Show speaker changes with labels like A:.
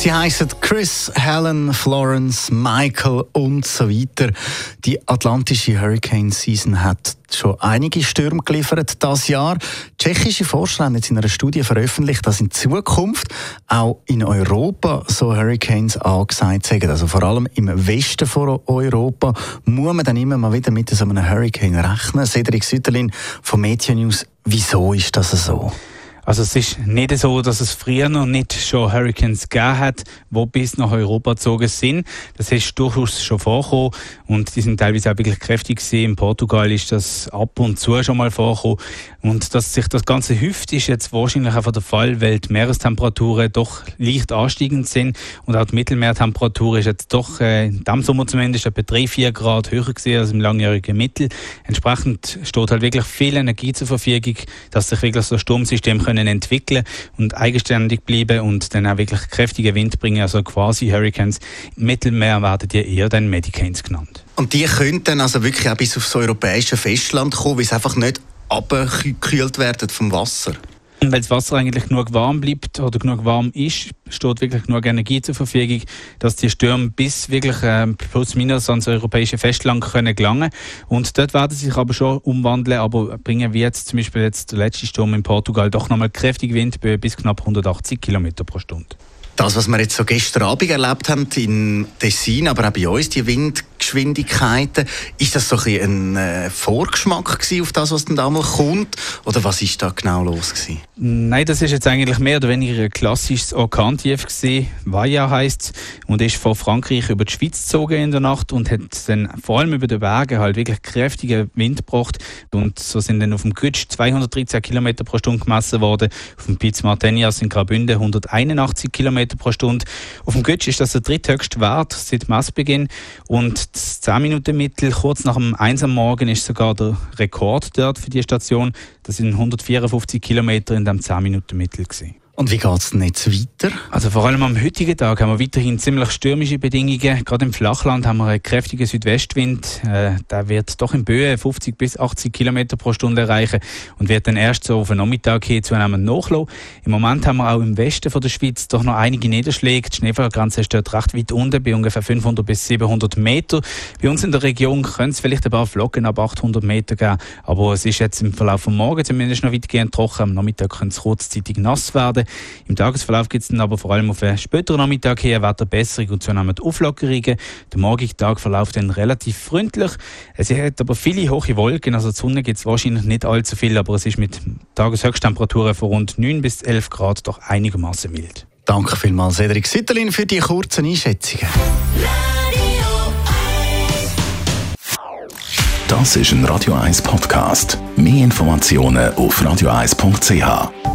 A: Sie heißen Chris, Helen, Florence, Michael und so weiter. Die atlantische Hurricane Season hat schon einige Stürme geliefert das Jahr. Tschechische Forscher haben jetzt in einer Studie veröffentlicht, dass in Zukunft auch in Europa so Hurricanes angesagt sind. Also vor allem im Westen von Europa muss man dann immer mal wieder mit so einem Hurricane rechnen. Cedric Sütterlin von Media News, wieso ist das so?
B: Also es ist nicht so, dass es früher noch nicht schon Hurricanes gegeben hat, die bis nach Europa gezogen sind. Das ist durchaus schon vorgekommen und die sind teilweise auch wirklich kräftig gewesen. In Portugal ist das ab und zu schon mal vorgekommen. Und dass sich das Ganze hüft, ist jetzt wahrscheinlich einfach der Fall, weil die Meerestemperaturen doch leicht ansteigend sind und auch die Mittelmeertemperatur ist jetzt doch äh, in diesem Sommer zumindest etwa 3-4 Grad höher gewesen als im langjährigen Mittel. Entsprechend steht halt wirklich viel Energie zur Verfügung, dass sich wirklich so Sturmsystem können entwickeln und eigenständig bleiben und dann auch wirklich kräftige Wind bringen, also quasi Hurricanes. Im Mittelmeer werden die eher dann Medicanes genannt.
A: Und die könnten dann also wirklich auch bis aufs europäische Festland kommen, weil es einfach nicht abgekühlt werden vom Wasser?
B: Weil das Wasser eigentlich genug warm bleibt oder genug warm ist, steht wirklich genug Energie zur Verfügung, dass die Stürme bis wirklich äh, plus minus ans europäische Festland können gelangen. Und dort werden sie sich aber schon umwandeln, aber bringen wie jetzt zum Beispiel jetzt der letzte Sturm in Portugal doch nochmal kräftig Windböe bis knapp 180 km pro Stunde.
A: Das, was wir jetzt so gestern Abend erlebt haben in Tessin, aber auch bei uns, die Windgeschwindigkeiten, ist das so ein, ein äh, Vorgeschmack auf das, was dann damals kommt? Oder was ist da genau los gewesen?
B: Nein, das ist jetzt eigentlich mehr oder weniger ein klassisches Orkantief gewesen. Vaja heisst und ist von Frankreich über die Schweiz gezogen in der Nacht und hat dann vor allem über den Bergen halt wirklich kräftigen Wind gebracht und so sind dann auf dem Gütsch 213 km pro Stunde gemessen worden, auf dem Piz Martenias in Graubünden 181 km pro Stunde. Auf dem Götsch ist das der dritthöchste Wert seit Messbeginn und das 10-Minuten-Mittel kurz nach dem 1 am Morgen ist sogar der Rekord dort für die Station. Das sind 154 Kilometer in dem 10-Minuten-Mittel gewesen.
A: Und wie geht es denn jetzt weiter?
B: Also vor allem am heutigen Tag haben wir weiterhin ziemlich stürmische Bedingungen. Gerade im Flachland haben wir einen kräftigen Südwestwind. Äh, der wird doch in Böe 50 bis 80 km pro Stunde erreichen und wird dann erst so auf den Nachmittag hin zunehmend nachlassen. Im Moment haben wir auch im Westen von der Schweiz doch noch einige Niederschläge. Die Schneefallgrenze steht recht weit unten, bei ungefähr 500 bis 700 Meter. Bei uns in der Region können es vielleicht ein paar Flocken ab 800 Meter geben, aber es ist jetzt im Verlauf des Morgens zumindest noch weitgehend trocken. Am Nachmittag können es kurzzeitig nass werden. Im Tagesverlauf gibt es dann aber vor allem auf den späteren Nachmittag her Wetterbesserung und zunehmend Auflockerungen. Der morgige Tag verläuft dann relativ freundlich. Es hat aber viele hohe Wolken, also die Sonne gibt es wahrscheinlich nicht allzu viel, aber es ist mit Tageshöchsttemperaturen von rund 9 bis 11 Grad doch einigermaßen mild.
A: Danke vielmals, Cedric Sütterlin, für die kurzen Einschätzungen.
C: Das ist ein Radio 1 Podcast. Mehr Informationen auf radio1.ch.